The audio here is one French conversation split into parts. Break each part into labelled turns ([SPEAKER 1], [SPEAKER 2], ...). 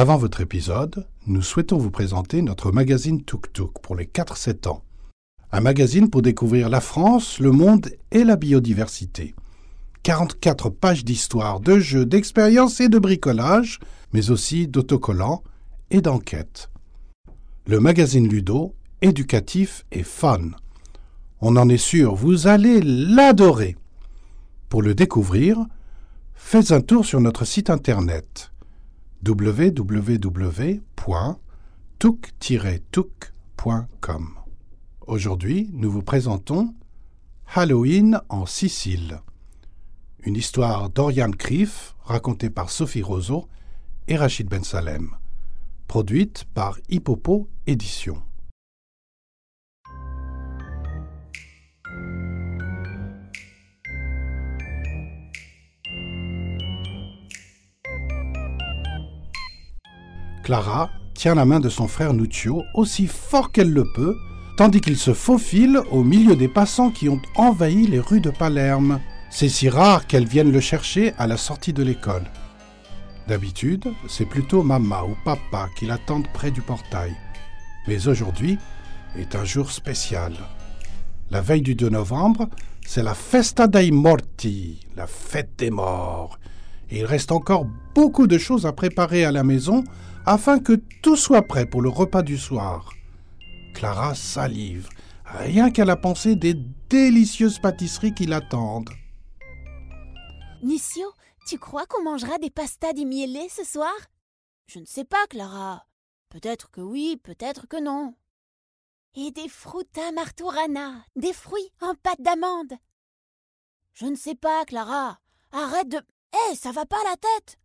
[SPEAKER 1] Avant votre épisode, nous souhaitons vous présenter notre magazine Tuk Tuk pour les 4-7 ans. Un magazine pour découvrir la France, le monde et la biodiversité. 44 pages d'histoire, de jeux, d'expériences et de bricolage, mais aussi d'autocollants et d'enquêtes. Le magazine Ludo, éducatif et fun. On en est sûr, vous allez l'adorer. Pour le découvrir, faites un tour sur notre site internet www.tuk-tuk.com. Aujourd'hui, nous vous présentons Halloween en Sicile. Une histoire d'Oriane Criff racontée par Sophie Roseau et Rachid Ben Salem. Produite par Hippopo Éditions. Clara tient la main de son frère Nuccio aussi fort qu'elle le peut, tandis qu'il se faufile au milieu des passants qui ont envahi les rues de Palerme. C'est si rare qu'elle vienne le chercher à la sortie de l'école. D'habitude, c'est plutôt maman ou papa qui l'attendent près du portail. Mais aujourd'hui est un jour spécial. La veille du 2 novembre, c'est la Festa dei Morti, la fête des morts. Et il reste encore beaucoup de choses à préparer à la maison afin que tout soit prêt pour le repas du soir. Clara salive, rien qu'à la pensée des délicieuses pâtisseries qui l'attendent.
[SPEAKER 2] Nicio, tu crois qu'on mangera des pastas di miele ce soir? Je ne sais pas, Clara. Peut-être que oui, peut-être que non. Et des fruta marturana, des fruits en pâte d'amande. Je ne sais pas, Clara. Arrête de. Eh, ça va pas la tête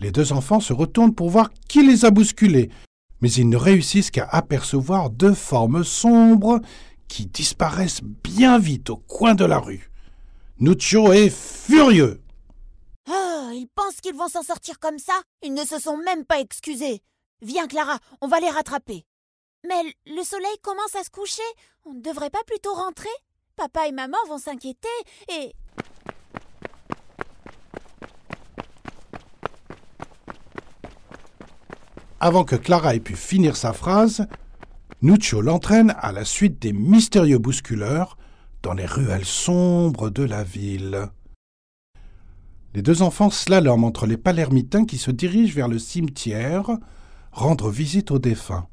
[SPEAKER 1] Les deux enfants se retournent pour voir qui les a bousculés, mais ils ne réussissent qu'à apercevoir deux formes sombres qui disparaissent bien vite au coin de la rue. Nuccio est furieux.
[SPEAKER 2] Oh, ils pensent qu'ils vont s'en sortir comme ça Ils ne se sont même pas excusés. Viens, Clara, on va les rattraper. Mais le soleil commence à se coucher. On ne devrait pas plutôt rentrer? Papa et maman vont s'inquiéter et.
[SPEAKER 1] Avant que Clara ait pu finir sa phrase, Nuccio l'entraîne à la suite des mystérieux bousculeurs dans les ruelles sombres de la ville. Les deux enfants slaloment entre les palermitains qui se dirigent vers le cimetière rendre visite aux défunts.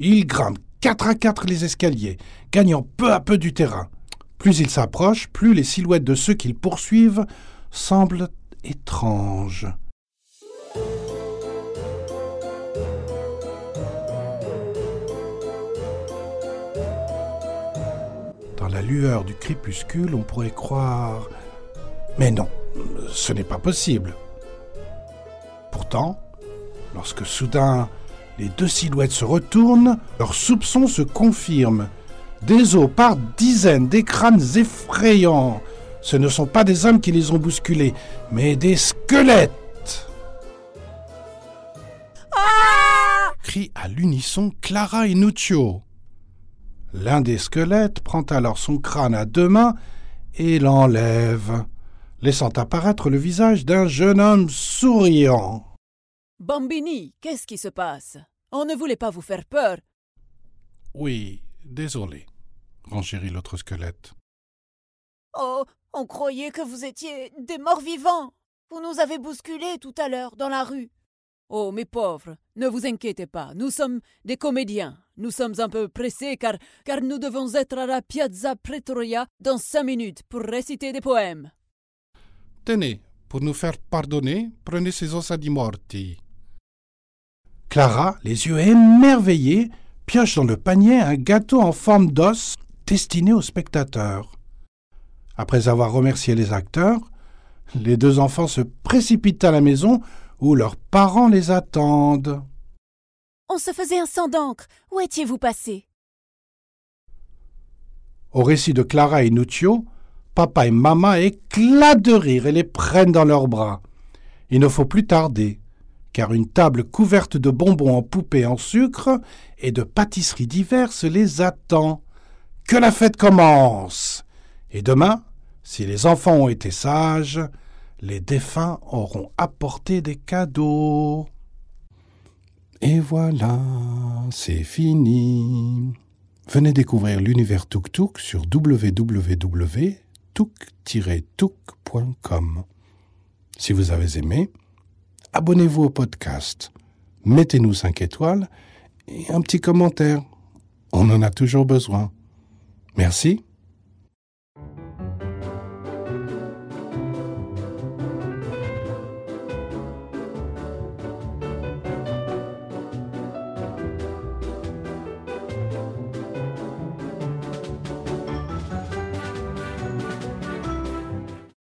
[SPEAKER 1] Ils grimpent quatre à quatre les escaliers, gagnant peu à peu du terrain. Plus ils s'approchent, plus les silhouettes de ceux qu'ils poursuivent semblent étranges. La lueur du crépuscule, on pourrait croire... Mais non, ce n'est pas possible. Pourtant, lorsque soudain les deux silhouettes se retournent, leurs soupçons se confirment. Des os par dizaines, des crânes effrayants. Ce ne sont pas des hommes qui les ont bousculés, mais des squelettes.
[SPEAKER 2] Ah
[SPEAKER 1] crient à l'unisson Clara et Nuccio. L'un des squelettes prend alors son crâne à deux mains et l'enlève, laissant apparaître le visage d'un jeune homme souriant.
[SPEAKER 3] Bambini, qu'est-ce qui se passe? On ne voulait pas vous faire peur.
[SPEAKER 1] Oui, désolé, renchérit l'autre squelette.
[SPEAKER 2] Oh, on croyait que vous étiez des morts vivants. Vous nous avez bousculés tout à l'heure dans la rue.
[SPEAKER 3] Oh, mes pauvres, ne vous inquiétez pas, nous sommes des comédiens. Nous sommes un peu pressés car, car nous devons être à la Piazza Pretoria dans cinq minutes pour réciter des poèmes.
[SPEAKER 1] Tenez, pour nous faire pardonner, prenez ces ossa di morti. Clara, les yeux émerveillés, pioche dans le panier un gâteau en forme d'os destiné aux spectateurs. Après avoir remercié les acteurs, les deux enfants se précipitent à la maison où leurs parents les attendent.
[SPEAKER 2] On se faisait un sang d'encre. Où étiez-vous passé?
[SPEAKER 1] Au récit de Clara et Nuccio, papa et maman éclatent de rire et les prennent dans leurs bras. Il ne faut plus tarder, car une table couverte de bonbons en poupée en sucre et de pâtisseries diverses les attend. Que la fête commence Et demain, si les enfants ont été sages, les défunts auront apporté des cadeaux. Et voilà, c'est fini. Venez découvrir l'univers Tuk Tuk sur www.tuk-tuk.com. Si vous avez aimé, abonnez-vous au podcast, mettez-nous 5 étoiles et un petit commentaire. On en a toujours besoin. Merci